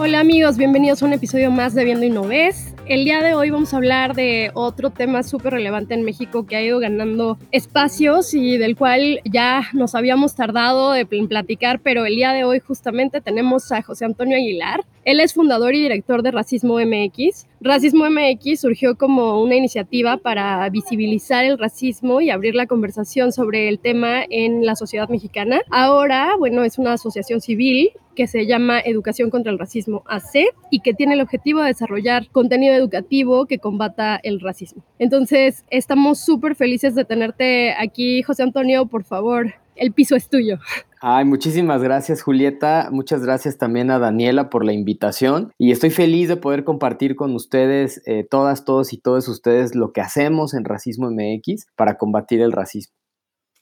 Hola amigos, bienvenidos a un episodio más de Viendo y No Ves. El día de hoy vamos a hablar de otro tema súper relevante en México que ha ido ganando espacios y del cual ya nos habíamos tardado en platicar, pero el día de hoy justamente tenemos a José Antonio Aguilar. Él es fundador y director de Racismo MX. Racismo MX surgió como una iniciativa para visibilizar el racismo y abrir la conversación sobre el tema en la sociedad mexicana. Ahora, bueno, es una asociación civil que se llama Educación contra el Racismo AC y que tiene el objetivo de desarrollar contenido educativo que combata el racismo. Entonces, estamos súper felices de tenerte aquí, José Antonio. Por favor, el piso es tuyo. Ay, muchísimas gracias Julieta, muchas gracias también a Daniela por la invitación y estoy feliz de poder compartir con ustedes, eh, todas, todos y todos ustedes, lo que hacemos en Racismo MX para combatir el racismo.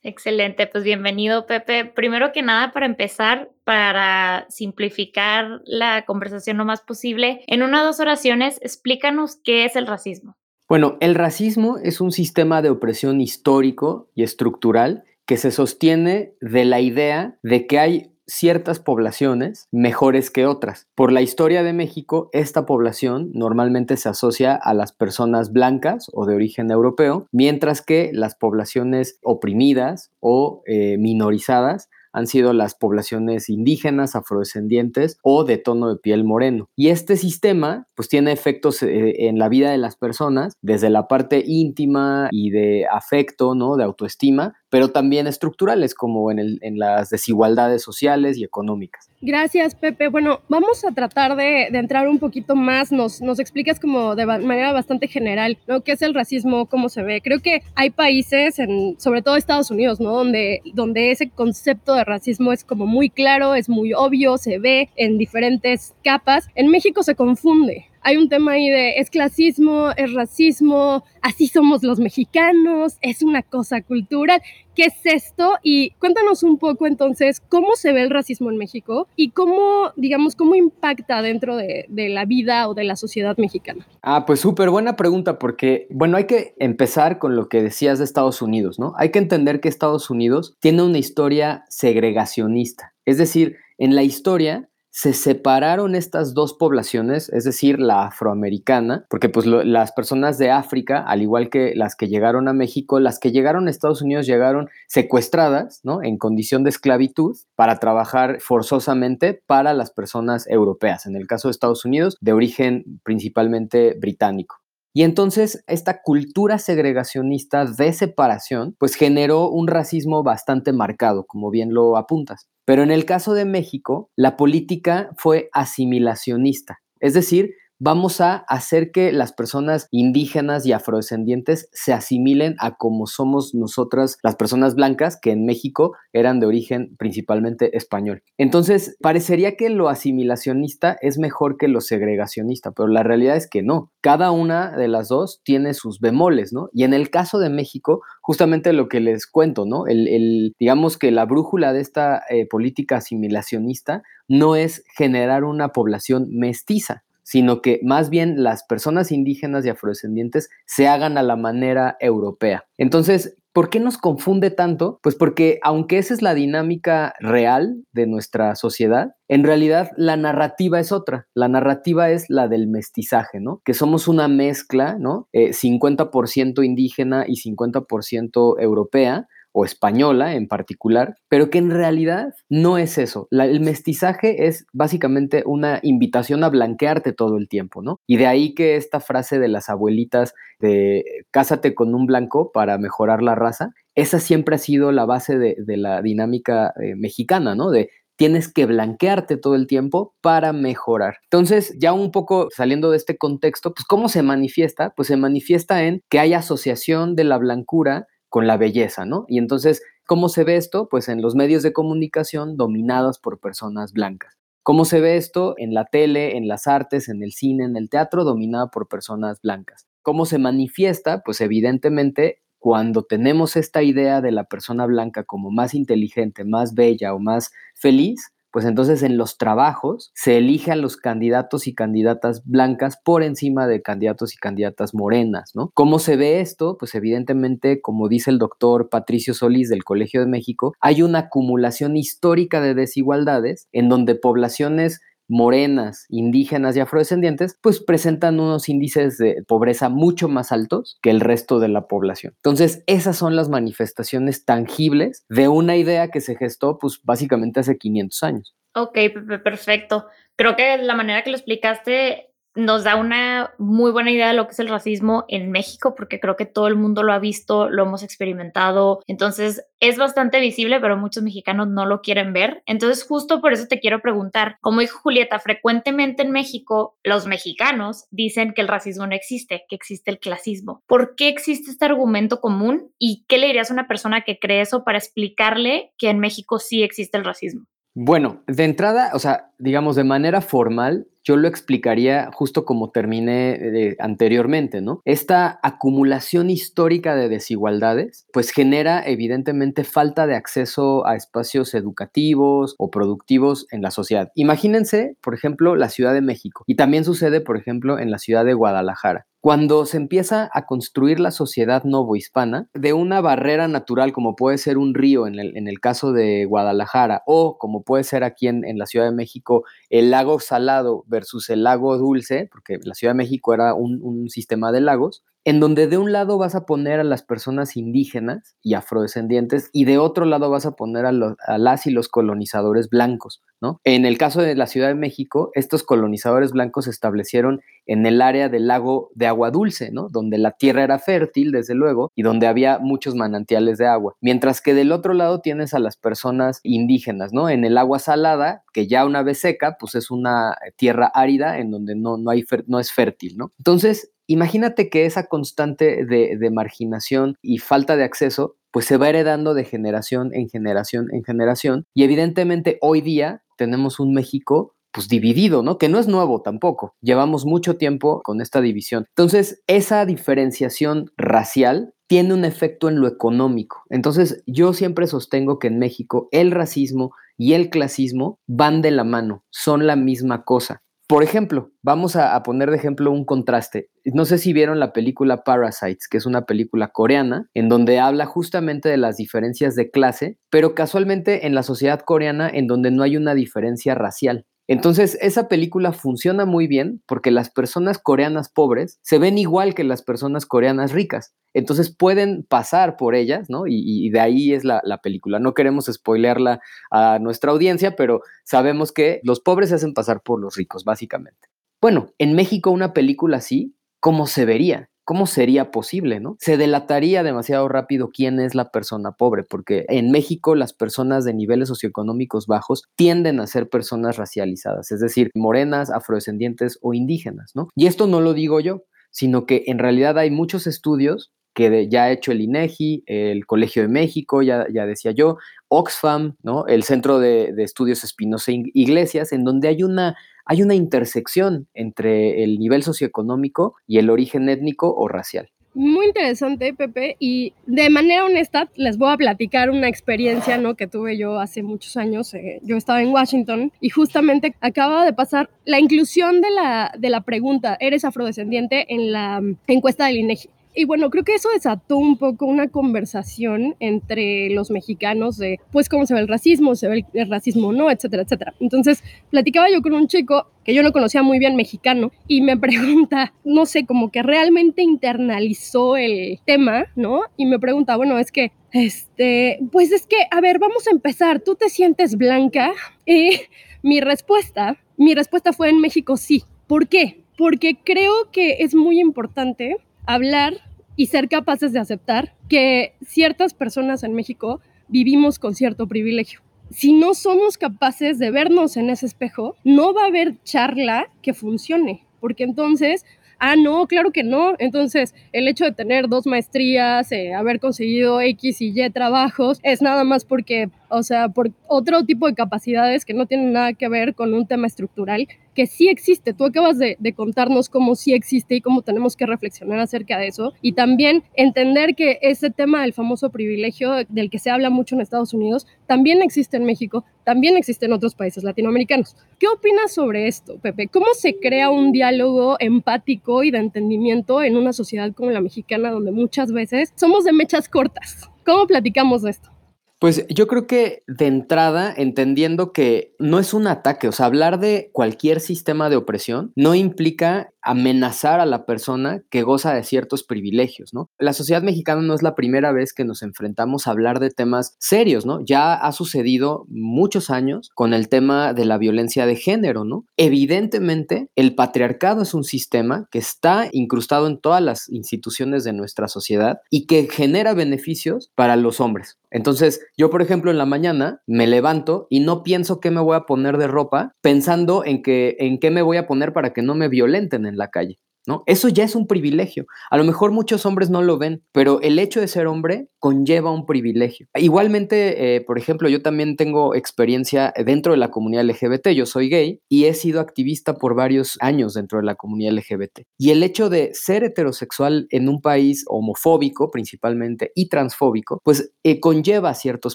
Excelente, pues bienvenido Pepe. Primero que nada, para empezar, para simplificar la conversación lo más posible, en una o dos oraciones, explícanos qué es el racismo. Bueno, el racismo es un sistema de opresión histórico y estructural que se sostiene de la idea de que hay ciertas poblaciones mejores que otras. Por la historia de México, esta población normalmente se asocia a las personas blancas o de origen europeo, mientras que las poblaciones oprimidas o eh, minorizadas han sido las poblaciones indígenas, afrodescendientes o de tono de piel moreno. Y este sistema pues tiene efectos eh, en la vida de las personas desde la parte íntima y de afecto, ¿no? De autoestima, pero también estructurales como en, las desigualdades sociales y económicas. Gracias, Pepe. Bueno, vamos a tratar de, entrar un poquito más, nos, nos explicas como de manera bastante general, ¿no? ¿Qué es el racismo? ¿Cómo se ve? Creo que hay países, en, sobre todo Estados Unidos, ¿no? Donde, donde ese concepto de racismo es como muy claro, es muy obvio, se ve en diferentes capas. En México se confunde hay un tema ahí de es clasismo, es racismo, así somos los mexicanos, es una cosa cultural. ¿Qué es esto? Y cuéntanos un poco entonces cómo se ve el racismo en México y cómo, digamos, cómo impacta dentro de, de la vida o de la sociedad mexicana. Ah, pues súper buena pregunta porque, bueno, hay que empezar con lo que decías de Estados Unidos, ¿no? Hay que entender que Estados Unidos tiene una historia segregacionista. Es decir, en la historia se separaron estas dos poblaciones, es decir, la afroamericana, porque pues las personas de África, al igual que las que llegaron a México, las que llegaron a Estados Unidos llegaron secuestradas, ¿no? En condición de esclavitud para trabajar forzosamente para las personas europeas, en el caso de Estados Unidos, de origen principalmente británico. Y entonces esta cultura segregacionista de separación, pues generó un racismo bastante marcado, como bien lo apuntas. Pero en el caso de México, la política fue asimilacionista, es decir, vamos a hacer que las personas indígenas y afrodescendientes se asimilen a como somos nosotras las personas blancas que en México eran de origen principalmente español. Entonces, parecería que lo asimilacionista es mejor que lo segregacionista, pero la realidad es que no. Cada una de las dos tiene sus bemoles, ¿no? Y en el caso de México, justamente lo que les cuento, ¿no? El, digamos que la brújula de esta eh, política asimilacionista no es generar una población mestiza, sino que más bien las personas indígenas y afrodescendientes se hagan a la manera europea. Entonces, ¿Por qué nos confunde tanto? Pues porque aunque esa es la dinámica real de nuestra sociedad, en realidad la narrativa es otra. La narrativa es la del mestizaje, ¿no? Que somos una mezcla, ¿no? 50% eh, indígena y 50% europea, o española en particular, pero que en realidad no es eso. el mestizaje es básicamente una invitación a blanquearte todo el tiempo, ¿no? Y de ahí que esta frase de las abuelitas de cásate con un blanco para mejorar la raza, esa siempre ha sido la base de, la dinámica eh, mexicana, ¿no? De tienes que blanquearte todo el tiempo para mejorar. Entonces, ya un poco saliendo de este contexto, pues ¿cómo se manifiesta? Pues se manifiesta en que hay asociación de la blancura con la belleza, ¿no? Y entonces, ¿cómo se ve esto? Pues en los medios de comunicación dominados por personas blancas. ¿Cómo se ve esto? En la tele, en las artes, en el cine, en el teatro, dominada por personas blancas. ¿Cómo se manifiesta? Pues evidentemente cuando tenemos esta idea de la persona blanca como más inteligente, más bella o más feliz, pues entonces en los trabajos se elige a los candidatos y candidatas blancas por encima de candidatos y candidatas morenas, ¿no? ¿Cómo se ve esto? Pues evidentemente, como dice el doctor Patricio Solís del Colegio de México, hay una acumulación histórica de desigualdades en donde poblaciones morenas, indígenas y afrodescendientes, pues presentan unos índices de pobreza mucho más altos que el resto de la población. Entonces, esas son las manifestaciones tangibles de una idea que se gestó, pues básicamente hace 500 años. Ok, perfecto. Creo que la manera que lo explicaste nos da una muy buena idea de lo que es el racismo en México, porque creo que todo el mundo lo ha visto, lo hemos experimentado. Entonces, es bastante visible, pero muchos mexicanos no lo quieren ver. Entonces, justo por eso te quiero preguntar, como dijo Julieta, frecuentemente en México los mexicanos dicen que el racismo no existe, que existe el clasismo. ¿Por qué existe este argumento común y qué le dirías a una persona que cree eso para explicarle que en México sí existe el racismo? Bueno, de entrada, o sea, digamos de manera formal, yo lo explicaría justo como terminé anteriormente, ¿no? Esta acumulación histórica de desigualdades, pues genera evidentemente falta de acceso a espacios educativos o productivos en la sociedad. Imagínense, por ejemplo, la Ciudad de México y también sucede, por ejemplo, en la ciudad de Guadalajara. Cuando se empieza a construir la sociedad novohispana, de una barrera natural como puede ser un río en el, en el caso de Guadalajara o como puede ser aquí en, en la Ciudad de México el lago salado versus el lago dulce, porque la Ciudad de México era un, sistema de lagos, en donde de un lado vas a poner a las personas indígenas y afrodescendientes y de otro lado vas a poner a, a, las y los colonizadores blancos, ¿no? En el caso de la Ciudad de México, estos colonizadores blancos se establecieron en el área del lago de agua dulce, ¿no? Donde la tierra era fértil, desde luego, y donde había muchos manantiales de agua. Mientras que del otro lado tienes a las personas indígenas, ¿no? En el agua salada, que ya una vez seca, pues es una tierra árida en donde no, no, hay no es fértil, ¿no? Entonces, imagínate que esa constante de, marginación y falta de acceso pues se va heredando de generación en generación en generación y evidentemente hoy día tenemos un México pues dividido, ¿no? Que no es nuevo tampoco. Llevamos mucho tiempo con esta división. Entonces, esa diferenciación racial tiene un efecto en lo económico. Entonces, yo siempre sostengo que en México el racismo y el clasismo van de la mano, son la misma cosa. Por ejemplo, vamos a, poner de ejemplo un contraste. No sé si vieron la película Parasites, que es una película coreana, en donde habla justamente de las diferencias de clase, pero casualmente en la sociedad coreana en donde no hay una diferencia racial. Entonces, esa película funciona muy bien porque las personas coreanas pobres se ven igual que las personas coreanas ricas. Entonces pueden pasar por ellas, ¿no? Y, de ahí es la, la, película. No queremos spoilearla a nuestra audiencia, pero sabemos que los pobres se hacen pasar por los ricos, básicamente. Bueno, en México una película así, ¿cómo se vería? ¿Cómo sería posible, no? Se delataría demasiado rápido quién es la persona pobre, porque en México las personas de niveles socioeconómicos bajos tienden a ser personas racializadas, es decir, morenas, afrodescendientes o indígenas, ¿no? Y esto no lo digo yo, sino que en realidad hay muchos estudios que ya ha hecho el INEGI, el Colegio de México, ya, decía yo, Oxfam, ¿no? el Centro de Estudios Espinosa Iglesias, en donde hay una hay una intersección entre el nivel socioeconómico y el origen étnico o racial. Muy interesante, Pepe, y de manera honesta les voy a platicar una experiencia ¿no? que tuve yo hace muchos años. Eh, yo estaba en Washington y justamente acaba de pasar la inclusión de la, de la pregunta, ¿eres afrodescendiente? en la encuesta del INEGI. Y bueno, creo que eso desató un poco una conversación entre los mexicanos de, pues, cómo se ve el racismo, se ve el racismo no, etcétera, etcétera. Entonces, platicaba yo con un chico que yo no conocía muy bien mexicano y me pregunta, no sé, como que realmente internalizó el tema, ¿no? Y me pregunta, bueno, es que, este, pues es que, a ver, vamos a empezar, ¿tú te sientes blanca? Y mi respuesta, mi respuesta fue en México sí. ¿Por qué? Porque creo que es muy importante hablar y ser capaces de aceptar que ciertas personas en México vivimos con cierto privilegio. Si no somos capaces de vernos en ese espejo, no va a haber charla que funcione, porque entonces ah, no, claro que no. Entonces, el hecho de tener dos maestrías, eh, haber conseguido X y Y trabajos, es nada más porque, o sea, por otro tipo de capacidades que no tienen nada que ver con un tema estructural que sí existe. Tú acabas de, contarnos cómo sí existe y cómo tenemos que reflexionar acerca de eso. Y también entender que ese tema del famoso privilegio del que se habla mucho en Estados Unidos también existe en México, también existe en otros países latinoamericanos. ¿Qué opinas sobre esto, Pepe? ¿Cómo se crea un diálogo empático y de entendimiento en una sociedad como la mexicana donde muchas veces somos de mechas cortas? ¿Cómo platicamos de esto? Pues yo creo que de entrada, entendiendo que no es un ataque, o sea, hablar de cualquier sistema de opresión no implica amenazar a la persona que goza de ciertos privilegios, ¿no? La sociedad mexicana no es la primera vez que nos enfrentamos a hablar de temas serios, ¿no? Ya ha sucedido muchos años con el tema de la violencia de género, ¿no? Evidentemente, el patriarcado es un sistema que está incrustado en todas las instituciones de nuestra sociedad y que genera beneficios para los hombres. Entonces, yo, por ejemplo, en la mañana me levanto y no pienso qué me voy a poner de ropa, pensando en que en qué me voy a poner para que no me violenten en la calle. ¿No? Eso ya es un privilegio. A lo mejor muchos hombres no lo ven, pero el hecho de ser hombre conlleva un privilegio. Igualmente, eh, por ejemplo, yo también tengo experiencia dentro de la comunidad LGBT, yo soy gay y he sido activista por varios años dentro de la comunidad LGBT. Y el hecho de ser heterosexual en un país homofóbico principalmente y transfóbico, pues eh, conlleva ciertos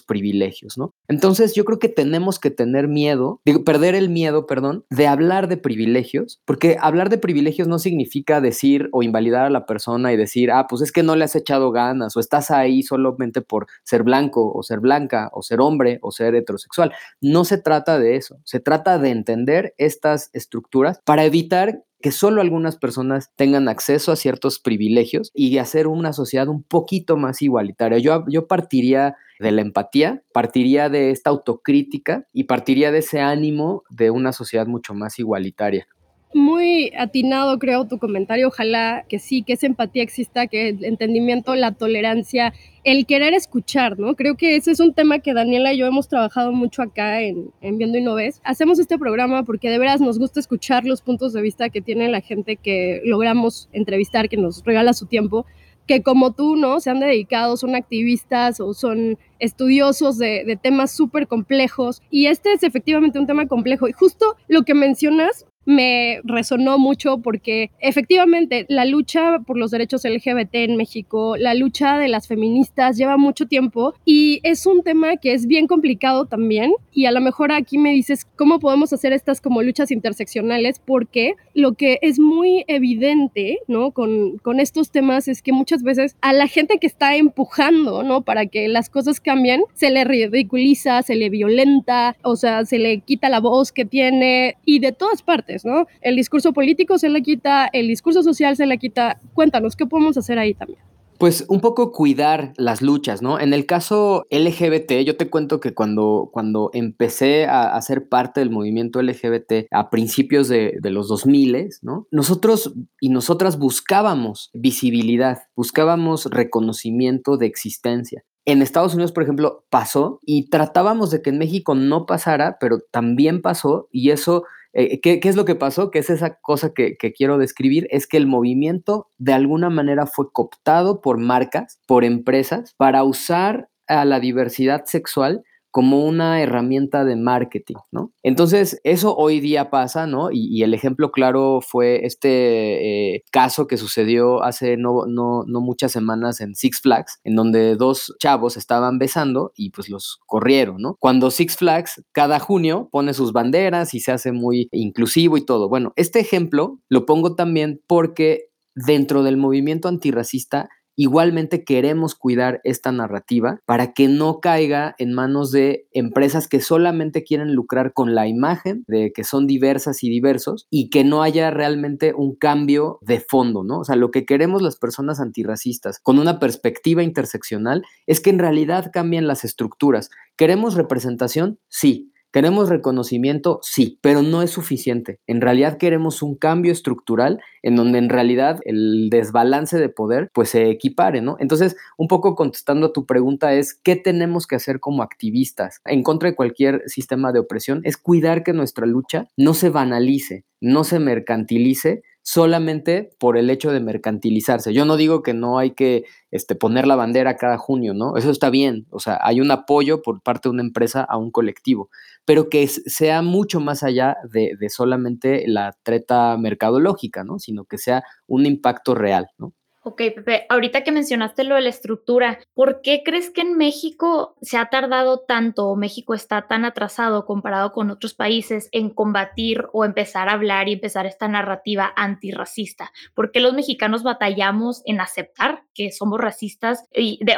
privilegios, ¿no? Entonces yo creo que tenemos que tener miedo, digo, perder el miedo, perdón, de hablar de privilegios, porque hablar de privilegios no significa decir o invalidar a la persona y decir, ah, pues es que no le has echado ganas o estás ahí solamente por ser blanco o ser blanca o ser hombre o ser heterosexual. No se trata de eso, se trata de entender estas estructuras para evitar que solo algunas personas tengan acceso a ciertos privilegios y hacer una sociedad un poquito más igualitaria. Yo, yo partiría de la empatía, partiría de esta autocrítica y partiría de ese ánimo de una sociedad mucho más igualitaria muy atinado, creo, tu comentario. Ojalá que sí, que esa empatía exista, que el entendimiento, la tolerancia, el querer escuchar, ¿no? Creo que ese es un tema que Daniela y yo hemos trabajado mucho acá en, en Viendo y No Ves. Hacemos este programa porque de veras nos gusta escuchar los puntos de vista que tiene la gente que logramos entrevistar, que nos regala su tiempo que como tú, ¿no? Se han dedicado, son activistas o son estudiosos de, de temas súper complejos. Y este es efectivamente un tema complejo. Y justo lo que mencionas me resonó mucho porque efectivamente la lucha por los derechos LGBT en México, la lucha de las feministas lleva mucho tiempo y es un tema que es bien complicado también y a lo mejor aquí me dices cómo podemos hacer estas como luchas interseccionales porque lo que es muy evidente, ¿no? Con, con estos temas es que muchas veces a la gente que está empujando, ¿no? Para que las cosas cambien, se le ridiculiza, se le violenta, o sea, se le quita la voz que tiene y de todas partes ¿no? El discurso político se le quita, el discurso social se le quita. Cuéntanos, ¿qué podemos hacer ahí también? Pues un poco cuidar las luchas, ¿no? En el caso LGBT, yo te cuento que cuando, cuando empecé a, a ser parte del movimiento LGBT a principios de, de los 2000, ¿no? Nosotros y nosotras buscábamos visibilidad, buscábamos reconocimiento de existencia. En Estados Unidos, por ejemplo, pasó y tratábamos de que en México no pasara, pero también pasó y eso eh, ¿qué, es lo que pasó? Que es esa cosa que, que, quiero describir, es que el movimiento de alguna manera fue cooptado por marcas, por empresas, para usar a la diversidad sexual como una herramienta de marketing, ¿no? Entonces, eso hoy día pasa, ¿no? Y, el ejemplo claro fue este eh, caso que sucedió hace no, no, no, muchas semanas en Six Flags, en donde dos chavos estaban besando y pues los corrieron, ¿no? Cuando Six Flags cada junio pone sus banderas y se hace muy inclusivo y todo. Bueno, este ejemplo lo pongo también porque dentro del movimiento antirracista Igualmente queremos cuidar esta narrativa para que no caiga en manos de empresas que solamente quieren lucrar con la imagen de que son diversas y diversos y que no haya realmente un cambio de fondo, ¿no? O sea, lo que queremos las personas antirracistas con una perspectiva interseccional es que en realidad cambien las estructuras. ¿Queremos representación? Sí. ¿Queremos reconocimiento? Sí, pero no es suficiente. En realidad queremos un cambio estructural en donde en realidad el desbalance de poder pues se equipare, ¿no? Entonces, un poco contestando a tu pregunta es, ¿qué tenemos que hacer como activistas en contra de cualquier sistema de opresión? Es cuidar que nuestra lucha no se banalice, no se mercantilice, solamente por el hecho de mercantilizarse. Yo no digo que no hay que este, poner la bandera cada junio, ¿no? Eso está bien, o sea, hay un apoyo por parte de una empresa a un colectivo, pero que sea mucho más allá de, de solamente la treta mercadológica, ¿no? Sino que sea un impacto real, ¿no? Ok, Pepe, ahorita que mencionaste lo de la estructura, ¿por qué crees que en México se ha tardado tanto o México está tan atrasado comparado con otros países en combatir o empezar a hablar y empezar esta narrativa antirracista? ¿Por qué los mexicanos batallamos en aceptar que somos racistas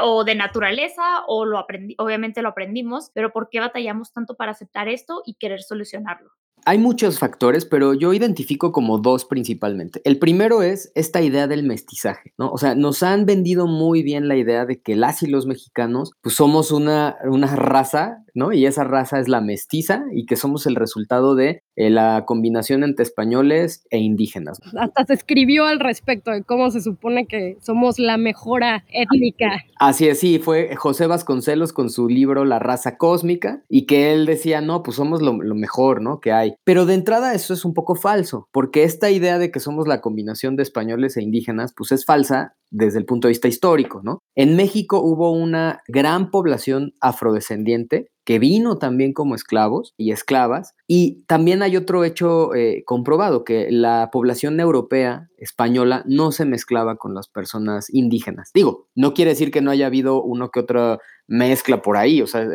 o de naturaleza o lo obviamente lo aprendimos, pero ¿por qué batallamos tanto para aceptar esto y querer solucionarlo? Hay muchos factores, pero yo identifico como dos principalmente. El primero es esta idea del mestizaje, ¿no? O sea, nos han vendido muy bien la idea de que las y los mexicanos, pues somos una, una raza, ¿no? Y esa raza es la mestiza y que somos el resultado de eh, la combinación entre españoles e indígenas. Hasta se escribió al respecto de cómo se supone que somos la mejora étnica. Así es, sí, fue José Vasconcelos con su libro La raza cósmica y que él decía, no, pues somos lo, lo mejor, ¿no? Que hay. Pero de entrada eso es un poco falso, porque esta idea de que somos la combinación de españoles e indígenas, pues es falsa desde el punto de vista histórico, ¿no? En México hubo una gran población afrodescendiente que vino también como esclavos y esclavas. Y también hay otro hecho eh, comprobado, que la población europea española no se mezclaba con las personas indígenas. Digo, no quiere decir que no haya habido uno que otra mezcla por ahí, o sea,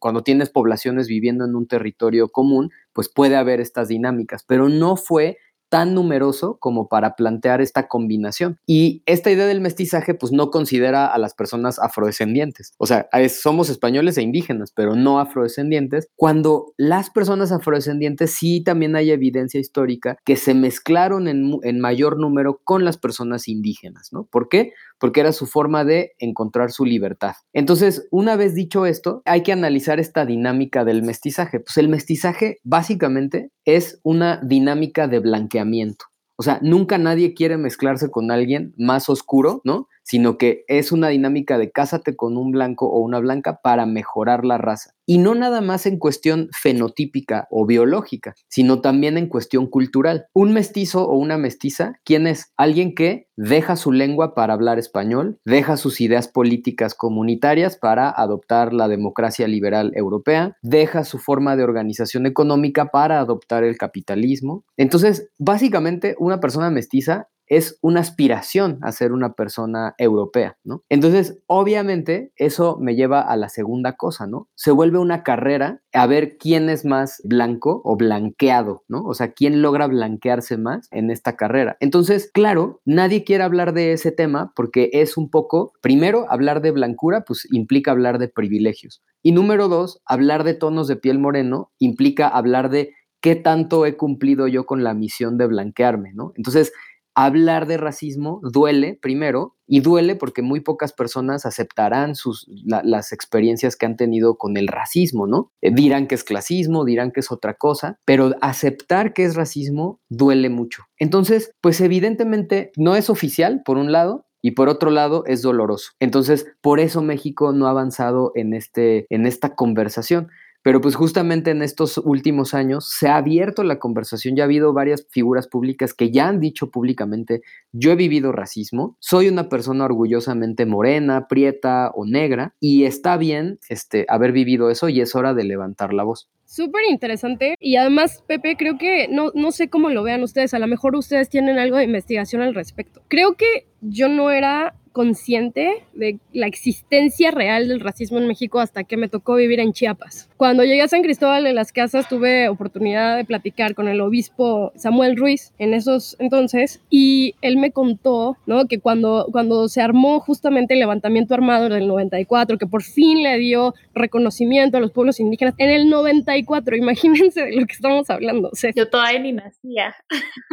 cuando tienes poblaciones viviendo en un territorio común, pues puede haber estas dinámicas, pero no fue tan numeroso como para plantear esta combinación. Y esta idea del mestizaje pues no considera a las personas afrodescendientes. O sea, somos españoles e indígenas, pero no afrodescendientes, cuando las personas afrodescendientes sí también hay evidencia histórica que se mezclaron en, en mayor número con las personas indígenas, ¿no? ¿Por qué? Porque era su forma de encontrar su libertad. Entonces, una vez dicho esto, hay que analizar esta dinámica del mestizaje. Pues el mestizaje básicamente es una dinámica de blanqueamiento. O sea, nunca nadie quiere mezclarse con alguien más oscuro, ¿no? Sino que es una dinámica de cásate con un blanco o una blanca para mejorar la raza. Y no nada más en cuestión fenotípica o biológica, sino también en cuestión cultural. Un mestizo o una mestiza, ¿quién es? Alguien que deja su lengua para hablar español, deja sus ideas políticas comunitarias para adoptar la democracia liberal europea, deja su forma de organización económica para adoptar el capitalismo. Entonces, básicamente, una persona mestiza es una aspiración a ser una persona europea, ¿no? Entonces, obviamente, eso me lleva a la segunda cosa, ¿no? Se vuelve una carrera a ver quién es más blanco o blanqueado, ¿no? O sea, quién logra blanquearse más en esta carrera. Entonces, claro, nadie quiere hablar de ese tema porque es un poco, primero, hablar de blancura, pues implica hablar de privilegios. Y número dos, hablar de tonos de piel moreno implica hablar de qué tanto he cumplido yo con la misión de blanquearme, ¿no? Entonces, hablar de racismo duele primero y duele porque muy pocas personas aceptarán sus, las experiencias que han tenido con el racismo, ¿no? Eh, dirán que es clasismo, dirán que es otra cosa, pero aceptar que es racismo duele mucho. Entonces, pues evidentemente no es oficial, por un lado, y por otro lado es doloroso. Entonces, por eso México no ha avanzado en, este, en esta conversación. Pero pues justamente en estos últimos años se ha abierto la conversación, ya ha habido varias figuras públicas que ya han dicho públicamente, yo he vivido racismo, soy una persona orgullosamente morena, prieta o negra y está bien este, haber vivido eso y es hora de levantar la voz. Súper interesante y además, Pepe, creo que no, no sé cómo lo vean ustedes, a lo mejor ustedes tienen algo de investigación al respecto. Creo que yo no era consciente de la existencia real del racismo en México hasta que me tocó vivir en Chiapas. Cuando llegué a San Cristóbal de las Casas tuve oportunidad de platicar con el obispo Samuel Ruiz en esos entonces y él me contó ¿no? que cuando, cuando se armó justamente el levantamiento armado del 94, que por fin le dio reconocimiento a los pueblos indígenas, en el 94, imagínense de lo que estamos hablando. Yo todavía ni nacía.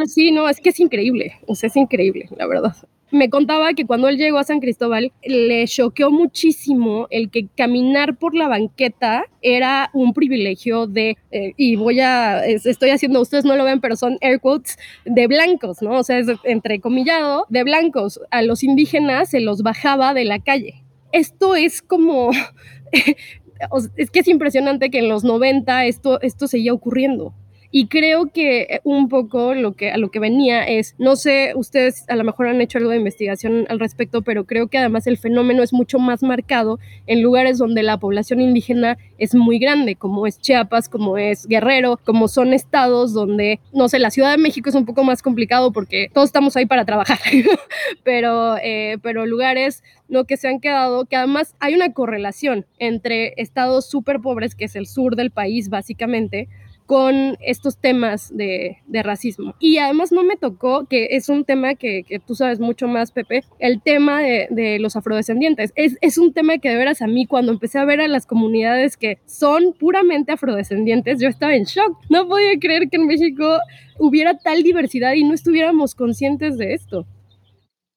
Sí, no, es que es increíble, o sea, es increíble, la verdad me contaba que cuando él llegó a San Cristóbal le choqueó muchísimo el que caminar por la banqueta era un privilegio de, eh, y voy a, estoy haciendo, ustedes no lo ven, pero son air quotes, de blancos, ¿no? O sea, es entrecomillado, de blancos. A los indígenas se los bajaba de la calle. Esto es como... es que es impresionante que en los 90 esto, esto seguía ocurriendo Y creo que un poco lo que, a lo que venía es, no sé, ustedes a lo mejor han hecho algo de investigación al respecto, pero creo que además el fenómeno es mucho más marcado en lugares donde la población indígena es muy grande, como es Chiapas, como es Guerrero, como son estados donde, no sé, la Ciudad de México es un poco más complicado porque todos estamos ahí para trabajar, pero, eh, pero lugares ¿no? que se han quedado, que además hay una correlación entre estados súper pobres, que es el sur del país básicamente, con estos temas de, racismo. Y además no me tocó, que es un tema que, tú sabes mucho más, Pepe, el tema de, los afrodescendientes. Es, es, un tema que de veras a mí cuando empecé a ver a las comunidades que son puramente afrodescendientes, yo estaba en shock. No podía creer que en México hubiera tal diversidad y no estuviéramos conscientes de esto.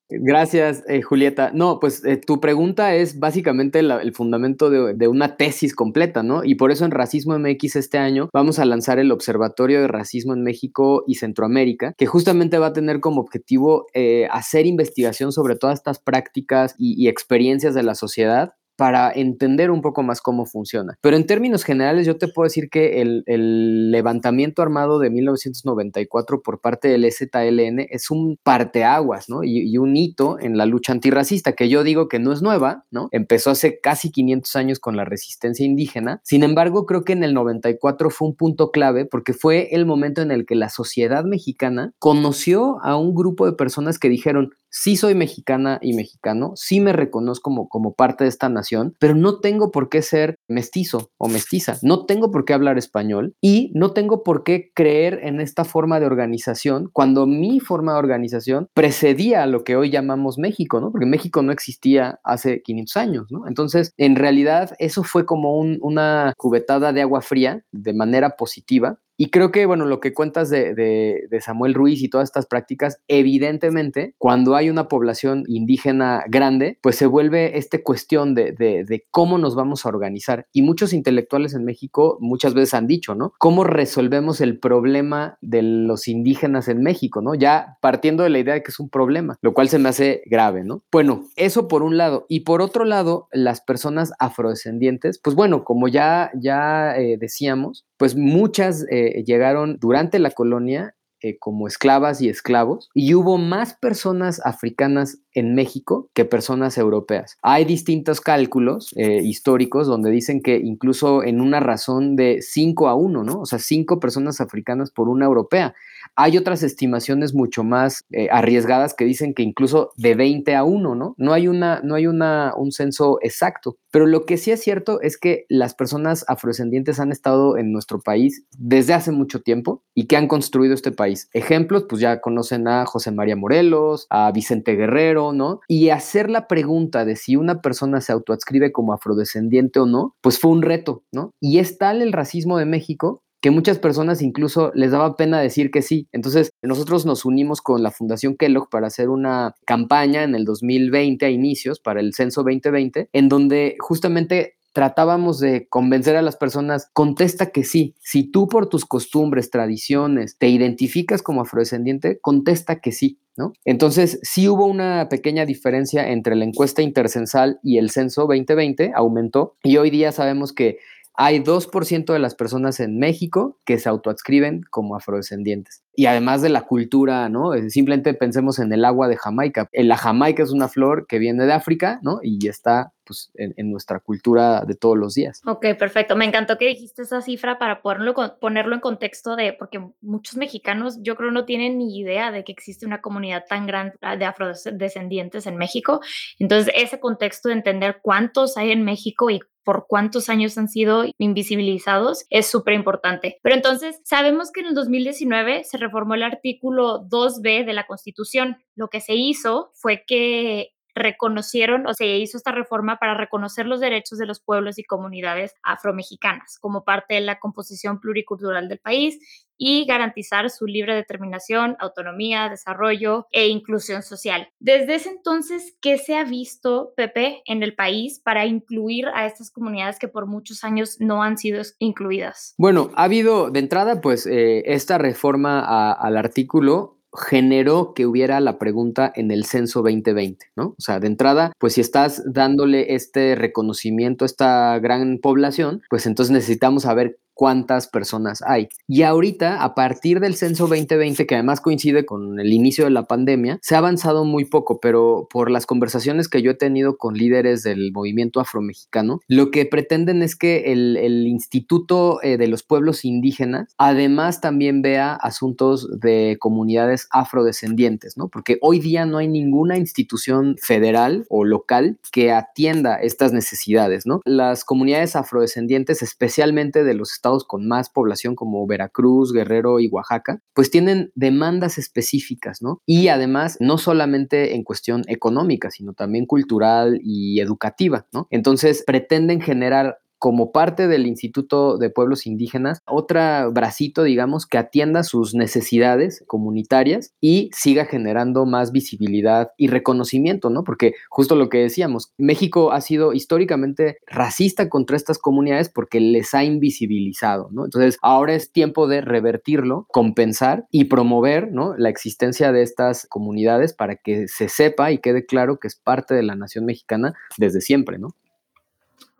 Gracias, eh, Julieta. No, pues eh, tu pregunta es básicamente el fundamento de, una tesis completa, ¿no? Y por eso en Racismo MX este año vamos a lanzar el Observatorio de Racismo en México y Centroamérica, que justamente va a tener como objetivo eh, hacer investigación sobre todas estas prácticas y experiencias de la sociedad para entender un poco más cómo funciona. Pero en términos generales, yo te puedo decir que el, levantamiento armado de 1994 por parte del ZLN es un parteaguas, ¿no? Y, un hito en la lucha antirracista, que yo digo que no es nueva, ¿no? Empezó hace casi 500 años con la resistencia indígena. Sin embargo, creo que en el 94 fue un punto clave porque fue el momento en el que la sociedad mexicana conoció a un grupo de personas que dijeron, sí soy mexicana y mexicano, sí me reconozco como, como parte de esta nación, pero no tengo por qué ser mestizo o mestiza, no tengo por qué hablar español y no tengo por qué creer en esta forma de organización cuando mi forma de organización precedía a lo que hoy llamamos México, ¿no? Porque México no existía hace 500 años, ¿no? Entonces, en realidad, eso fue como una cubetada de agua fría de manera positiva y creo que, bueno, lo que cuentas de, Samuel Ruiz y todas estas prácticas, evidentemente, cuando hay una población indígena grande, pues se vuelve esta cuestión de, cómo nos vamos a organizar. Y muchos intelectuales en México muchas veces han dicho, ¿no? ¿Cómo resolvemos el problema de los indígenas en México, ¿no? Ya partiendo de la idea de que es un problema, lo cual se me hace grave, ¿no? Bueno, eso por un lado. Y por otro lado, las personas afrodescendientes, pues bueno, como ya, ya eh, decíamos, pues muchas eh, llegaron durante la colonia eh, como esclavas y esclavos, y hubo más personas africanas en México que personas europeas. Hay distintos cálculos eh, históricos donde dicen que incluso en una razón de 5 a 1, ¿no? O sea, 5 personas africanas por una europea. Hay otras estimaciones mucho más eh, arriesgadas que dicen que incluso de 20 a 1, ¿no? No hay, una, no hay una, un censo exacto. Pero lo que sí es cierto es que las personas afrodescendientes han estado en nuestro país desde hace mucho tiempo y que han construido este país. Ejemplos, pues ya conocen a José María Morelos, a Vicente Guerrero, ¿no? Y hacer la pregunta de si una persona se autoadscribe como afrodescendiente o no, pues fue un reto, ¿no? Y es tal el racismo de México que muchas personas incluso les daba pena decir que sí. Entonces, nosotros nos unimos con la Fundación Kellogg para hacer una campaña en el 2020 a inicios para el censo 2020, en donde justamente tratábamos de convencer a las personas, contesta que sí. Si tú por tus costumbres, tradiciones, te identificas como afrodescendiente, contesta que sí. Entonces, sí hubo una pequeña diferencia entre la encuesta intercensal y el censo 2020, aumentó, y hoy día sabemos que hay 2% de las personas en México que se autoadscriben como afrodescendientes. Y además de la cultura, ¿no? Simplemente pensemos en el agua de Jamaica. La Jamaica es una flor que viene de África. Y está pues, en, nuestra cultura de todos los días. Ok, perfecto. Me encantó que dijiste esa cifra para ponerlo, ponerlo en contexto de, porque muchos mexicanos yo creo no tienen ni idea de que existe una comunidad tan grande de afrodescendientes en México. Entonces, ese contexto de entender cuántos hay en México y por cuántos años han sido invisibilizados es súper importante. Pero entonces sabemos que en el 2019 se reformó el artículo 2B de la Constitución. Lo que se hizo fue que reconocieron o se hizo esta reforma para reconocer los derechos de los pueblos y comunidades afromexicanas como parte de la composición pluricultural del país y garantizar su libre determinación, autonomía, desarrollo e inclusión social. Desde ese entonces, ¿qué se ha visto, Pepe, en el país para incluir a estas comunidades que por muchos años no han sido incluidas? Bueno, ha habido de entrada, pues, eh, esta reforma al artículo generó que hubiera la pregunta en el censo 2020, ¿no? O sea, de entrada, pues si estás dándole este reconocimiento a esta gran población, pues entonces necesitamos saber cuántas personas hay. Y ahorita, a partir del censo 2020, que además coincide con el inicio de la pandemia, se ha avanzado muy poco, pero por las conversaciones que yo he tenido con líderes del movimiento afromexicano, lo que pretenden es que el, Instituto eh, de los Pueblos Indígenas además también vea asuntos de comunidades afrodescendientes, ¿no? Porque hoy día no hay ninguna institución federal o local que atienda estas necesidades, ¿no? Las comunidades afrodescendientes, especialmente de los estados con más población como Veracruz, Guerrero y Oaxaca, pues tienen demandas específicas, ¿no? Y además, no solamente en cuestión económica, sino también cultural y educativa, ¿no? Entonces, pretenden generar como parte del Instituto de Pueblos Indígenas, otro bracito, digamos, que atienda sus necesidades comunitarias y siga generando más visibilidad y reconocimiento, ¿no? Porque justo lo que decíamos, México ha sido históricamente racista contra estas comunidades porque les ha invisibilizado, ¿no? Entonces, ahora es tiempo de revertirlo, compensar y promover, ¿no? La existencia de estas comunidades para que se sepa y quede claro que es parte de la nación mexicana desde siempre, ¿no?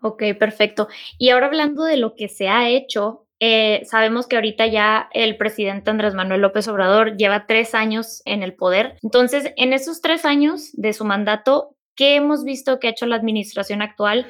Ok, perfecto. Y ahora hablando de lo que se ha hecho, eh, sabemos que ahorita ya el presidente Andrés Manuel López Obrador lleva tres años en el poder. Entonces, en esos tres años de su mandato, ¿qué hemos visto que ha hecho la administración actual?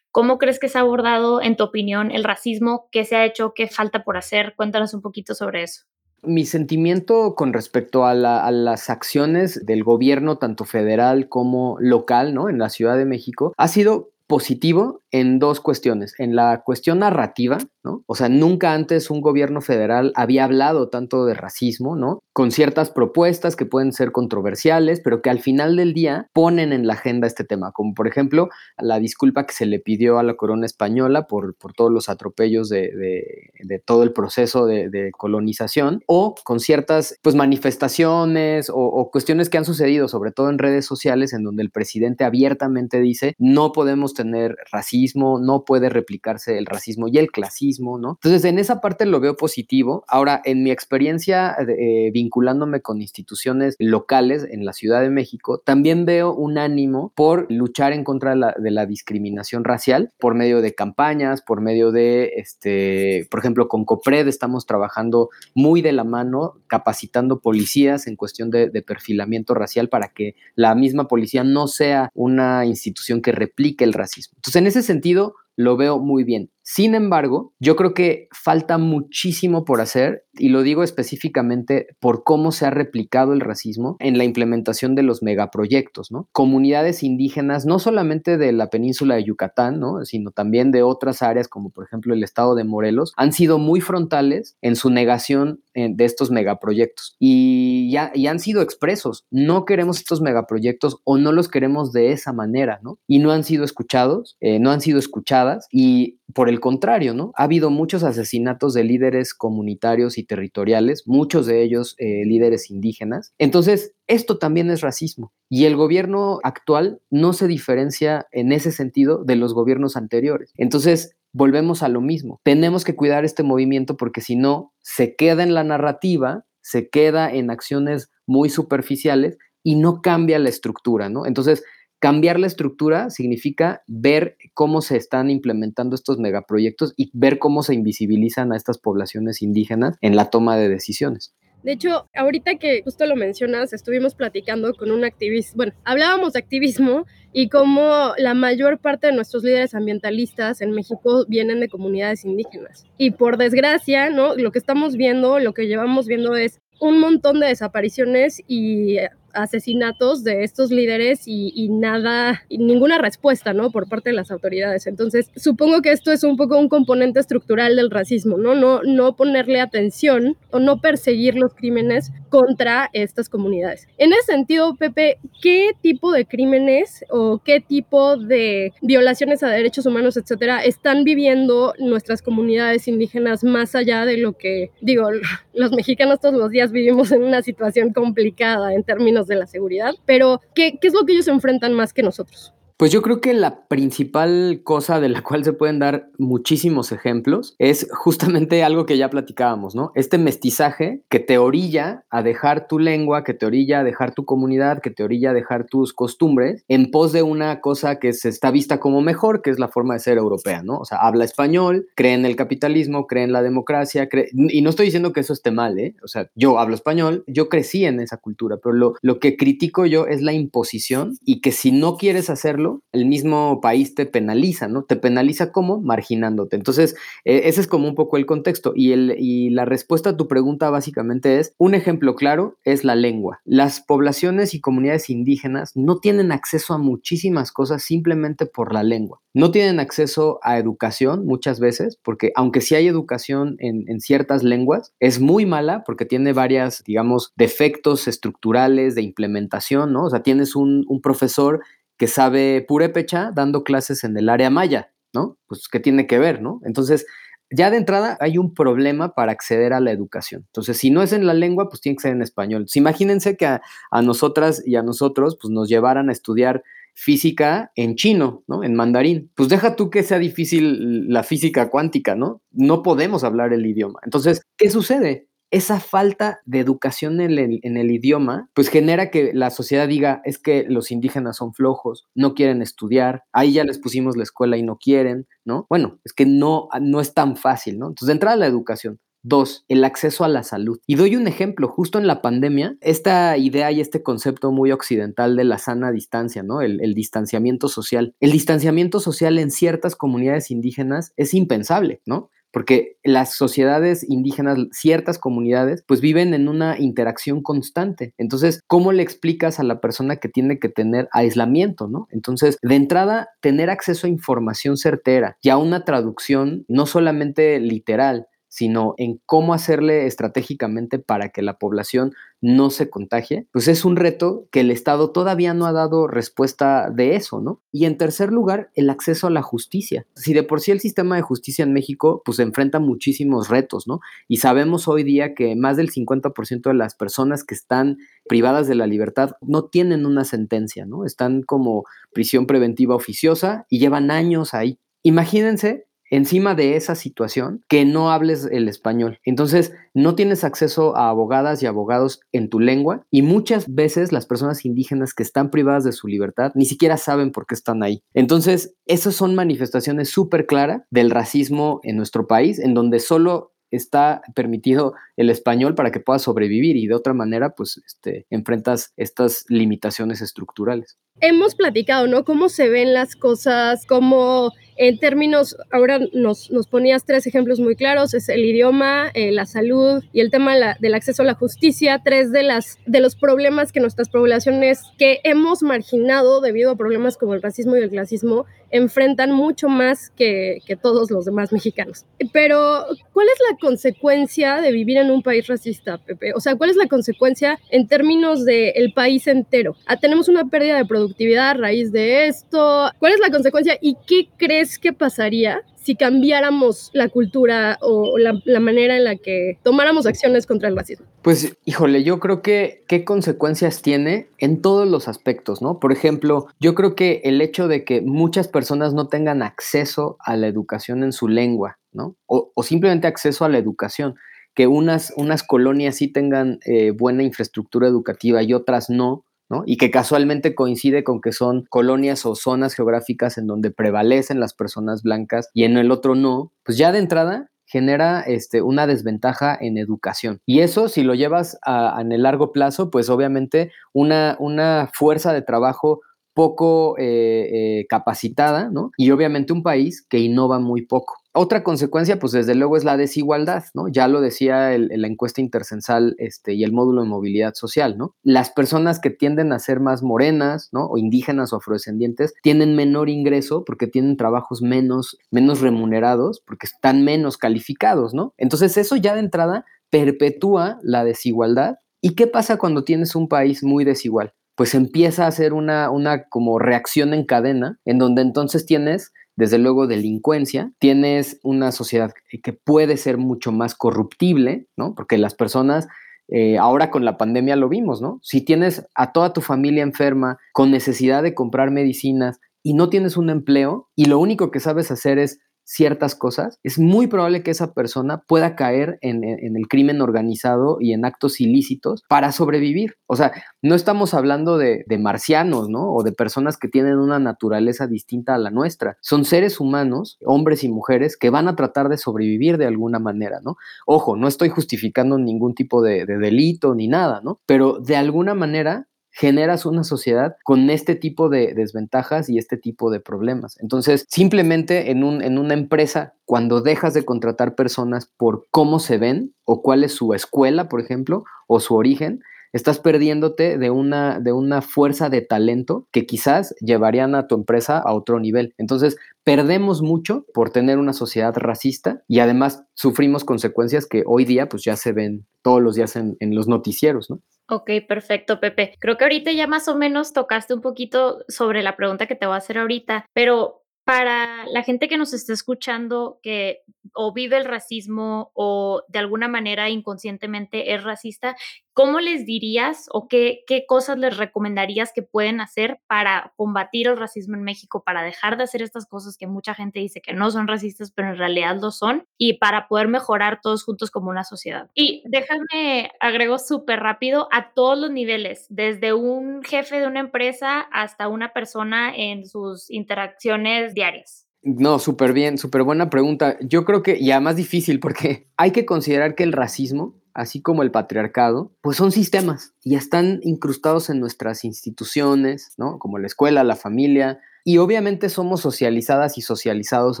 ¿Cómo crees que se ha abordado, en tu opinión, el racismo? ¿Qué se ha hecho? ¿Qué falta por hacer? Cuéntanos un poquito sobre eso. Mi sentimiento con respecto a, las acciones del gobierno, tanto federal como local, ¿no? En la Ciudad de México, ha sido positivo en dos cuestiones. En la cuestión narrativa, ¿no? O sea, nunca antes un gobierno federal había hablado tanto de racismo, ¿no? Con ciertas propuestas que pueden ser controversiales, pero que al final del día ponen en la agenda este tema, como por ejemplo la disculpa que se le pidió a la corona española por, por todos los atropellos de, todo el proceso de, colonización, o con ciertas pues manifestaciones o cuestiones que han sucedido, sobre todo en redes sociales, en donde el presidente abiertamente dice no podemos tener racismo, no puede replicarse el racismo y el clasismo, ¿no? Entonces, en esa parte lo veo positivo. Ahora, en mi experiencia eh, vinculándome con instituciones locales en la Ciudad de México, también veo un ánimo por luchar en contra de la, de la discriminación racial por medio de campañas, por medio de, este, por ejemplo, con COPRED estamos trabajando muy de la mano, capacitando policías en cuestión de, de perfilamiento racial para que la misma policía no sea una institución que replique el racismo. Entonces, en ese sentido, lo veo muy bien. Sin embargo, yo creo que falta muchísimo por hacer y lo digo específicamente por cómo se ha replicado el racismo en la implementación de los megaproyectos. Comunidades indígenas, no solamente de la península de Yucatán, ¿no? Sino también de otras áreas como por ejemplo el estado de Morelos, han sido muy frontales en su negación eh, de estos megaproyectos y ya han sido expresos. No queremos estos megaproyectos o no los queremos de esa manera. Y no han sido escuchados, eh, no han sido escuchadas y por el contrario, ¿no? Ha habido muchos asesinatos de líderes comunitarios y territoriales, muchos de ellos eh, líderes indígenas. Entonces, esto también es racismo. Y el gobierno actual no se diferencia en ese sentido de los gobiernos anteriores. Entonces, volvemos a lo mismo. Tenemos que cuidar este movimiento porque si no, se queda en la narrativa, se queda en acciones muy superficiales y no cambia la estructura, ¿no? Entonces, Cambiar la estructura significa ver cómo se están implementando estos megaproyectos y ver cómo se invisibilizan a estas poblaciones indígenas en la toma de decisiones. De hecho, ahorita que justo lo mencionas, estuvimos platicando con un activista, bueno, hablábamos de activismo y cómo la mayor parte de nuestros líderes ambientalistas en México vienen de comunidades indígenas. Y por desgracia, ¿no? Lo que estamos viendo, lo que llevamos viendo es un montón de desapariciones y asesinatos de estos líderes y, nada, ninguna respuesta, ¿no? Por parte de las autoridades. Entonces, supongo que esto es un poco un componente estructural del racismo, ¿no? No, no ponerle atención o no perseguir los crímenes contra estas comunidades. En ese sentido, Pepe, ¿qué tipo de crímenes o qué tipo de violaciones a derechos humanos, etcétera, están viviendo nuestras comunidades indígenas más allá de lo que, digo, los mexicanos todos los días vivimos en una situación complicada en términos de la seguridad, pero ¿qué, ¿qué, es lo que ellos enfrentan más que nosotros? Pues yo creo que la principal cosa de la cual se pueden dar muchísimos ejemplos es justamente algo que ya platicábamos, ¿no? Este mestizaje que te orilla a dejar tu lengua, que te orilla a dejar tu comunidad, que te orilla a dejar tus costumbres en pos de una cosa que se está vista como mejor, que es la forma de ser europea, ¿no? O sea, habla español, cree en el capitalismo, cree en la democracia, cree... y no estoy diciendo que eso esté mal, ¿eh? O sea, yo hablo español, yo crecí en esa cultura, pero lo, lo que critico yo es la imposición y que si no quieres hacerlo, el mismo país te penaliza, ¿no? Te penaliza como marginándote. Entonces, eh, ese es como un poco el contexto. Y, el, y la respuesta a tu pregunta básicamente es, un ejemplo claro es la lengua. Las poblaciones y comunidades indígenas no tienen acceso a muchísimas cosas simplemente por la lengua. No tienen acceso a educación muchas veces, porque aunque sí hay educación en, ciertas lenguas, es muy mala porque tiene varias, digamos, defectos estructurales de implementación, ¿no? O sea, tienes un profesor que sabe purépecha dando clases en el área maya, ¿no? Pues, ¿qué tiene que ver, no? Entonces, ya de entrada hay un problema para acceder a la educación. Entonces, si no es en la lengua, pues tiene que ser en español. imagínense que a, a, nosotras y a nosotros, pues nos llevaran a estudiar física en chino, ¿no? En mandarín. Pues deja tú que sea difícil la física cuántica, ¿no? No podemos hablar el idioma. Entonces, ¿qué sucede? Esa falta de educación en el, idioma, pues genera que la sociedad diga, es que los indígenas son flojos, no quieren estudiar, ahí ya les pusimos la escuela y no quieren, ¿no? Bueno, es que no, no es tan fácil, ¿no? Entonces, de entrada la educación. Dos, el acceso a la salud. Y doy un ejemplo, justo en la pandemia, esta idea y este concepto muy occidental de la sana distancia, ¿no? El, distanciamiento social. El distanciamiento social en ciertas comunidades indígenas es impensable, ¿no? Porque las sociedades indígenas, ciertas comunidades, pues viven en una interacción constante. Entonces, ¿cómo le explicas a la persona que tiene que tener aislamiento, no? Entonces, de entrada, tener acceso a información certera y a una traducción no solamente literal, sino en cómo hacerle estratégicamente para que la población no se contagie, pues es un reto que el Estado todavía no ha dado respuesta de eso, ¿no? Y en tercer lugar, el acceso a la justicia. Si de por sí el sistema de justicia en México, pues enfrenta muchísimos retos, ¿no? Y sabemos hoy día que más del 50% de las personas que están privadas de la libertad no tienen una sentencia, ¿no? Están como prisión preventiva oficiosa y llevan años ahí. Imagínense encima de esa situación que no hables el español. Entonces, no tienes acceso a abogadas y abogados en tu lengua y muchas veces las personas indígenas que están privadas de su libertad ni siquiera saben por qué están ahí. Entonces, esas son manifestaciones súper claras del racismo en nuestro país, en donde solo está permitido el español para que puedas sobrevivir y de otra manera pues este, enfrentas estas limitaciones estructurales. Hemos platicado, ¿no? Cómo se ven las cosas, cómo en términos, ahora nos, nos ponías tres ejemplos muy claros, es el idioma, eh, la salud y el tema la, del acceso a la justicia, tres de, las, de los problemas que nuestras poblaciones que hemos marginado debido a problemas como el racismo y el clasismo enfrentan mucho más que, que todos los demás mexicanos. Pero, ¿cuál es la consecuencia de vivir en un país racista, Pepe? O sea, ¿cuál es la consecuencia en términos del país entero? Ah, tenemos una pérdida de productividad a raíz de esto. ¿Cuál es la consecuencia y qué crees que pasaría si cambiáramos la cultura o la, manera en la que tomáramos acciones contra el racismo? Pues, híjole, yo creo que qué consecuencias tiene en todos los aspectos, ¿no? Por ejemplo, yo creo que el hecho de que muchas personas no tengan acceso a la educación en su lengua, ¿no? O, o simplemente acceso a la educación que unas, unas colonias sí tengan eh, buena infraestructura educativa y otras no, ¿no? Y que casualmente coincide con que son colonias o zonas geográficas en donde prevalecen las personas blancas y en el otro no, pues ya de entrada genera este, una desventaja en educación. Y eso, si lo llevas a, a en el largo plazo, pues obviamente una, una fuerza de trabajo poco eh, eh, capacitada, ¿no? Y obviamente un país que innova muy poco. Otra consecuencia, pues desde luego es la desigualdad, ¿no? Ya lo decía la encuesta intercensal este, y el módulo de movilidad social, ¿no? Las personas que tienden a ser más morenas, ¿no? O indígenas o afrodescendientes tienen menor ingreso porque tienen trabajos menos, menos remunerados, porque están menos calificados, ¿no? Entonces eso ya de entrada perpetúa la desigualdad. ¿Y qué pasa cuando tienes un país muy desigual? Pues empieza a hacer una, una como reacción en cadena, en donde entonces tienes desde luego delincuencia, tienes una sociedad que puede ser mucho más corruptible, ¿no? Porque las personas, eh, ahora con la pandemia lo vimos, ¿no? Si tienes a toda tu familia enferma con necesidad de comprar medicinas y no tienes un empleo y lo único que sabes hacer es ciertas cosas, es muy probable que esa persona pueda caer en, el crimen organizado y en actos ilícitos para sobrevivir. O sea, no estamos hablando de, de, marcianos, ¿no? O de personas que tienen una naturaleza distinta a la nuestra. Son seres humanos, hombres y mujeres, que van a tratar de sobrevivir de alguna manera, ¿no? Ojo, no estoy justificando ningún tipo de, de delito ni nada, ¿no? Pero de alguna manera generas una sociedad con este tipo de desventajas y este tipo de problemas. Entonces, simplemente en, un, en una empresa, cuando dejas de contratar personas por cómo se ven o cuál es su escuela, por ejemplo, o su origen, estás perdiéndote de una, de una fuerza de talento que quizás llevarían a tu empresa a otro nivel. Entonces, perdemos mucho por tener una sociedad racista y además sufrimos consecuencias que hoy día pues ya se ven todos los días en, en los noticieros, ¿no? Ok, perfecto, Pepe. Creo que ahorita ya más o menos tocaste un poquito sobre la pregunta que te voy a hacer ahorita, pero para la gente que nos está escuchando que o vive el racismo o de alguna manera inconscientemente es racista, ¿cómo les dirías o qué, cosas les recomendarías que pueden hacer para combatir el racismo en México, para dejar de hacer estas cosas que mucha gente dice que no son racistas, pero en realidad lo son, y para poder mejorar todos juntos como una sociedad? Y déjame, agrego súper rápido, a todos los niveles, desde un jefe de una empresa hasta una persona en sus interacciones diarias. No, súper bien, súper buena pregunta. Yo creo que, ya más difícil, porque hay que considerar que el racismo, así como el patriarcado, pues son sistemas y están incrustados en nuestras instituciones, ¿no? Como la escuela, la familia, y obviamente somos socializadas y socializados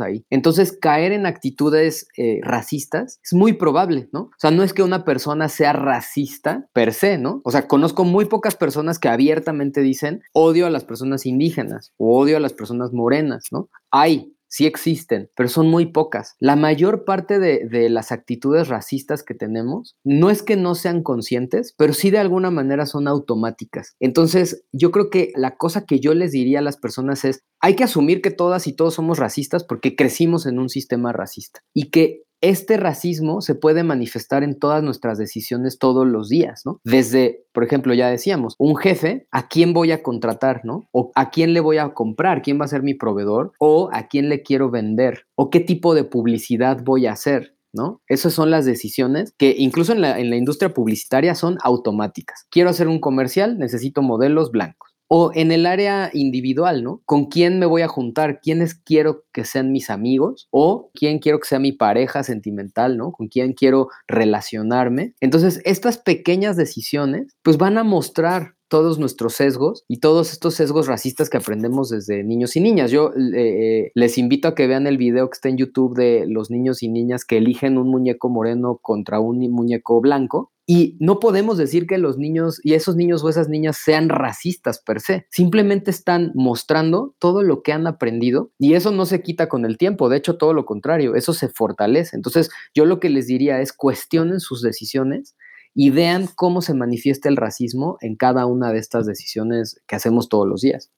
ahí. Entonces, caer en actitudes eh, racistas es muy probable, ¿no? O sea, no es que una persona sea racista per se, ¿no? O sea, conozco muy pocas personas que abiertamente dicen odio a las personas indígenas o odio a las personas morenas, ¿no? Hay, sí existen, pero son muy pocas. La mayor parte de, las actitudes racistas que tenemos no es que no sean conscientes, pero sí de alguna manera son automáticas. Entonces, yo creo que la cosa que yo les diría a las personas es, hay que asumir que todas y todos somos racistas porque crecimos en un sistema racista y que este racismo se puede manifestar en todas nuestras decisiones todos los días, ¿no? Desde, por ejemplo, ya decíamos, un jefe, ¿a quién voy a contratar, ¿no? O a quién le voy a comprar, quién va a ser mi proveedor, o a quién le quiero vender, o qué tipo de publicidad voy a hacer. ¿No? Esas son las decisiones que incluso en la, en la industria publicitaria son automáticas. Quiero hacer un comercial, necesito modelos blancos o en el área individual, ¿no? ¿Con quién me voy a juntar? ¿Quiénes quiero que sean mis amigos? ¿O quién quiero que sea mi pareja sentimental, ¿no? ¿Con quién quiero relacionarme? Entonces, estas pequeñas decisiones, pues van a mostrar todos nuestros sesgos y todos estos sesgos racistas que aprendemos desde niños y niñas. Yo eh, les invito a que vean el video que está en YouTube de los niños y niñas que eligen un muñeco moreno contra un muñeco blanco y no podemos decir que los niños y esos niños o esas niñas sean racistas per se. Simplemente están mostrando todo lo que han aprendido y eso no se quita con el tiempo. De hecho, todo lo contrario, eso se fortalece. Entonces, yo lo que les diría es cuestionen sus decisiones y vean cómo se manifiesta el racismo en cada una de estas decisiones que hacemos todos los días.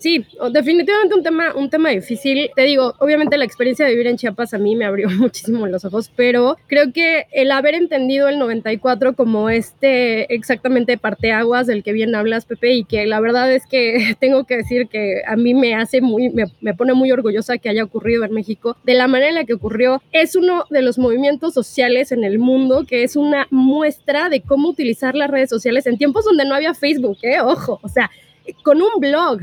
Sí, definitivamente un tema, un tema difícil. Te digo, obviamente la experiencia de vivir en Chiapas a mí me abrió muchísimo los ojos, pero creo que el haber entendido el 94 como este exactamente parteaguas del que bien hablas, Pepe, y que la verdad es que tengo que decir que a mí me hace muy, me, me pone muy orgullosa que haya ocurrido en México, de la manera en la que ocurrió, es uno de los movimientos sociales en el mundo que es una muestra de cómo utilizar las redes sociales en tiempos donde no había Facebook, ¿eh? Ojo, o sea, con un blog,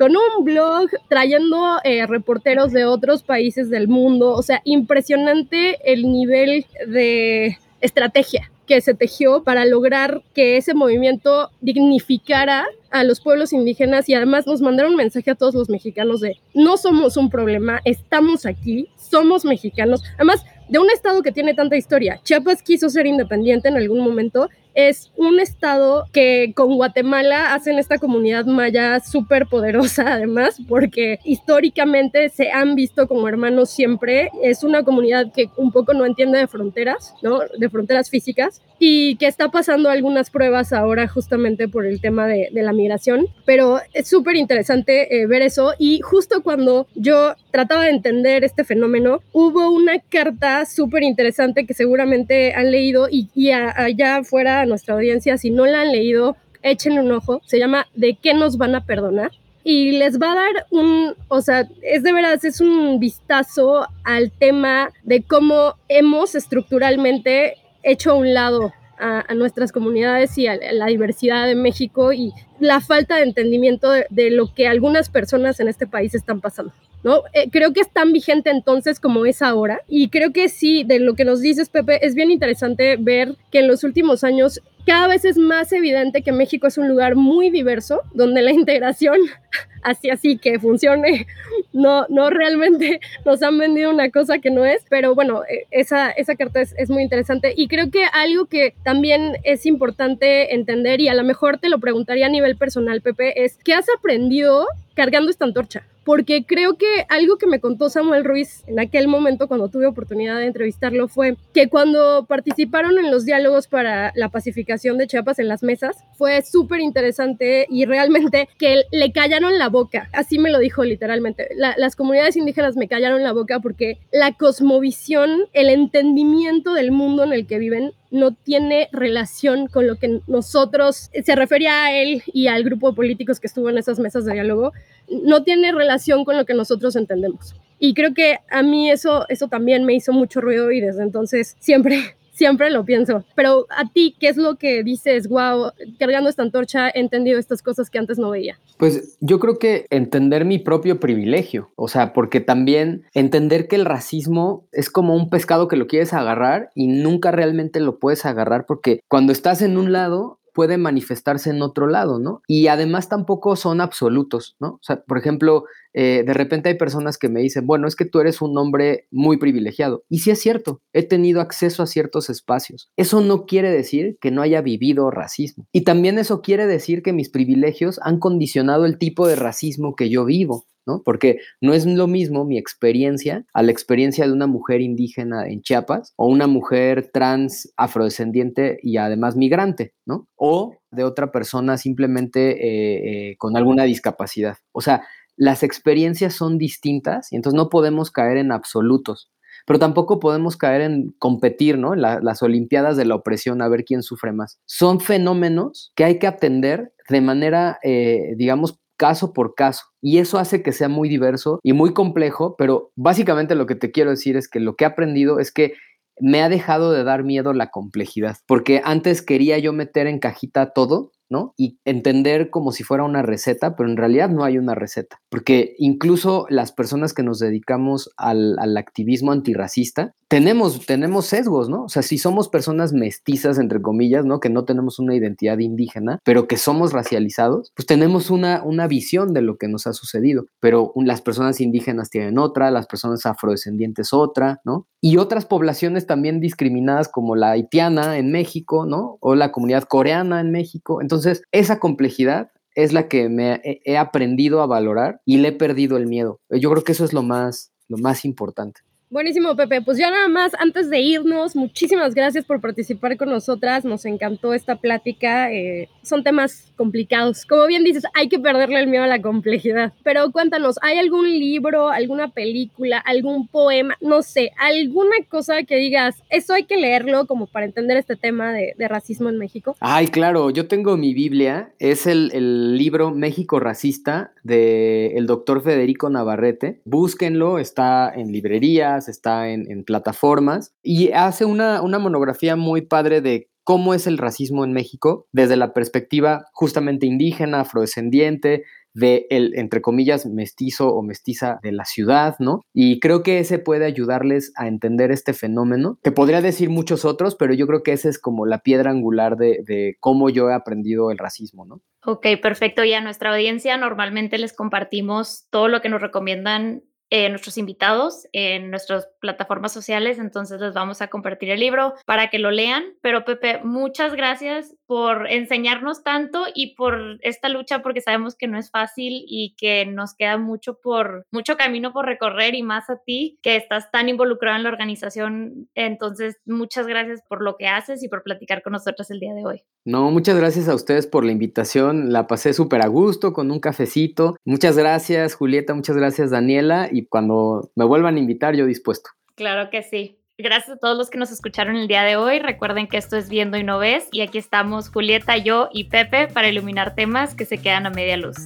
con un blog trayendo eh, reporteros de otros países del mundo. O sea, impresionante el nivel de estrategia que se tejió para lograr que ese movimiento dignificara a los pueblos indígenas y además nos mandaron un mensaje a todos los mexicanos de no somos un problema, estamos aquí, somos mexicanos. Además, de un estado que tiene tanta historia. Chiapas quiso ser independiente en algún momento es un estado que con Guatemala hacen esta comunidad maya súper poderosa además, porque históricamente se han visto como hermanos siempre. Es una comunidad que un poco no entiende de fronteras, ¿no? De fronteras físicas y que está pasando algunas pruebas ahora justamente por el tema de, la migración. Pero es súper interesante eh, ver eso y justo cuando yo trataba de entender este fenómeno, hubo una carta súper interesante que seguramente han leído y, y allá afuera nuestra audiencia, si no la han leído, échenle un ojo. Se llama ¿De qué nos van a perdonar? y les va a dar un, o sea, es de veras, es un vistazo al tema de cómo hemos estructuralmente hecho a un lado a, nuestras comunidades y a la diversidad de México y la falta de entendimiento de, lo que algunas personas en este país están pasando. ¿No? Eh, creo que es tan vigente entonces como es ahora. Y creo que sí, de lo que nos dices, Pepe, es bien interesante ver que en los últimos años cada vez es más evidente que México es un lugar muy diverso, donde la integración, así así que funcione, no, no realmente nos han vendido una cosa que no es, pero bueno, e, esa, esa carta es, es muy interesante. Y creo que algo que también es importante entender y a lo mejor te lo preguntaría a nivel personal, Pepe, es ¿qué has aprendido cargando esta antorcha? porque creo que algo que me contó Samuel Ruiz en aquel momento cuando tuve oportunidad de entrevistarlo fue que cuando participaron en los diálogos para la pacificación de Chiapas en las mesas, fue súper interesante y realmente que le callaron la boca, así me lo dijo literalmente, las comunidades indígenas me callaron la boca porque la cosmovisión, el entendimiento del mundo en el que viven no tiene relación con lo que nosotros, se refería a él y al grupo de políticos que estuvo en esas mesas de diálogo, no tiene relación con lo que nosotros entendemos. Y creo que a mí eso, eso también me hizo mucho ruido y desde entonces siempre, siempre lo pienso. Pero a ti, ¿qué es lo que dices, wow, cargando esta antorcha he entendido estas cosas que antes no veía? Pues yo creo que entender mi propio privilegio, o sea, porque también entender que el racismo es como un pescado que lo quieres agarrar y nunca realmente lo puedes agarrar porque cuando estás en un lado puede manifestarse en otro lado, ¿no? Y además tampoco son absolutos, ¿no? O sea, por ejemplo, eh, de repente hay personas que me dicen, bueno, es que tú eres un hombre muy privilegiado. Y sí es cierto, he tenido acceso a ciertos espacios. Eso no quiere decir que no haya vivido racismo. Y también eso quiere decir que mis privilegios han condicionado el tipo de racismo que yo vivo. ¿No? Porque no es lo mismo mi experiencia a la experiencia de una mujer indígena en Chiapas o una mujer trans afrodescendiente y además migrante, ¿no? O de otra persona simplemente eh, eh, con alguna discapacidad. O sea, las experiencias son distintas y entonces no podemos caer en absolutos, pero tampoco podemos caer en competir, ¿no? las Olimpiadas de la opresión, a ver quién sufre más. Son fenómenos que hay que atender de manera, eh, digamos, caso por caso. Y eso hace que sea muy diverso y muy complejo, pero básicamente lo que te quiero decir es que lo que he aprendido es que me ha dejado de dar miedo la complejidad, porque antes quería yo meter en cajita todo ¿no? Y entender como si fuera una receta, pero en realidad no hay una receta, porque incluso las personas que nos dedicamos al, activismo antirracista, tenemos, tenemos sesgos, ¿no? O sea, si somos personas mestizas, entre comillas, ¿no? Que no tenemos una identidad indígena, pero que somos racializados, pues tenemos una, una visión de lo que nos ha sucedido, pero las personas indígenas tienen otra, las personas afrodescendientes otra, ¿no? Y otras poblaciones también discriminadas como la haitiana en México, ¿no? O la comunidad coreana en México. Entonces, entonces, esa complejidad es la que me he, aprendido a valorar y le he perdido el miedo. Yo creo que eso es lo más, lo más importante. Buenísimo, Pepe. Pues ya nada más, antes de irnos, muchísimas gracias por participar con nosotras. Nos encantó esta plática. Eh, son temas complicados. Como bien dices, hay que perderle el miedo a la complejidad. Pero cuéntanos, ¿hay algún libro, alguna película, algún poema, no sé, alguna cosa que digas, eso hay que leerlo como para entender este tema de, racismo en México? Ay, claro, yo tengo mi Biblia. Es el, libro México Racista del el doctor Federico Navarrete. Búsquenlo, está en librerías está en, plataformas y hace una, monografía muy padre de cómo es el racismo en México desde la perspectiva justamente indígena, afrodescendiente, de el, entre comillas, mestizo o mestiza de la ciudad, ¿no? Y creo que ese puede ayudarles a entender este fenómeno, que podría decir muchos otros, pero yo creo que ese es como la piedra angular de, de cómo yo he aprendido el racismo, ¿no? Ok, perfecto. Y a nuestra audiencia normalmente les compartimos todo lo que nos recomiendan eh, nuestros invitados en nuestras plataformas sociales, entonces les vamos a compartir el libro para que lo lean. Pero Pepe, muchas gracias por enseñarnos tanto y por esta lucha, porque sabemos que no es fácil y que nos queda mucho por mucho camino por recorrer y más a ti que estás tan involucrado en la organización. Entonces, muchas gracias por lo que haces y por platicar con nosotros el día de hoy. No, muchas gracias a ustedes por la invitación. La pasé súper a gusto con un cafecito. Muchas gracias, Julieta. Muchas gracias, Daniela. Cuando me vuelvan a invitar, yo dispuesto. Claro que sí. Gracias a todos los que nos escucharon el día de hoy. Recuerden que esto es Viendo y No Ves y aquí estamos Julieta, yo y Pepe para iluminar temas que se quedan a media luz.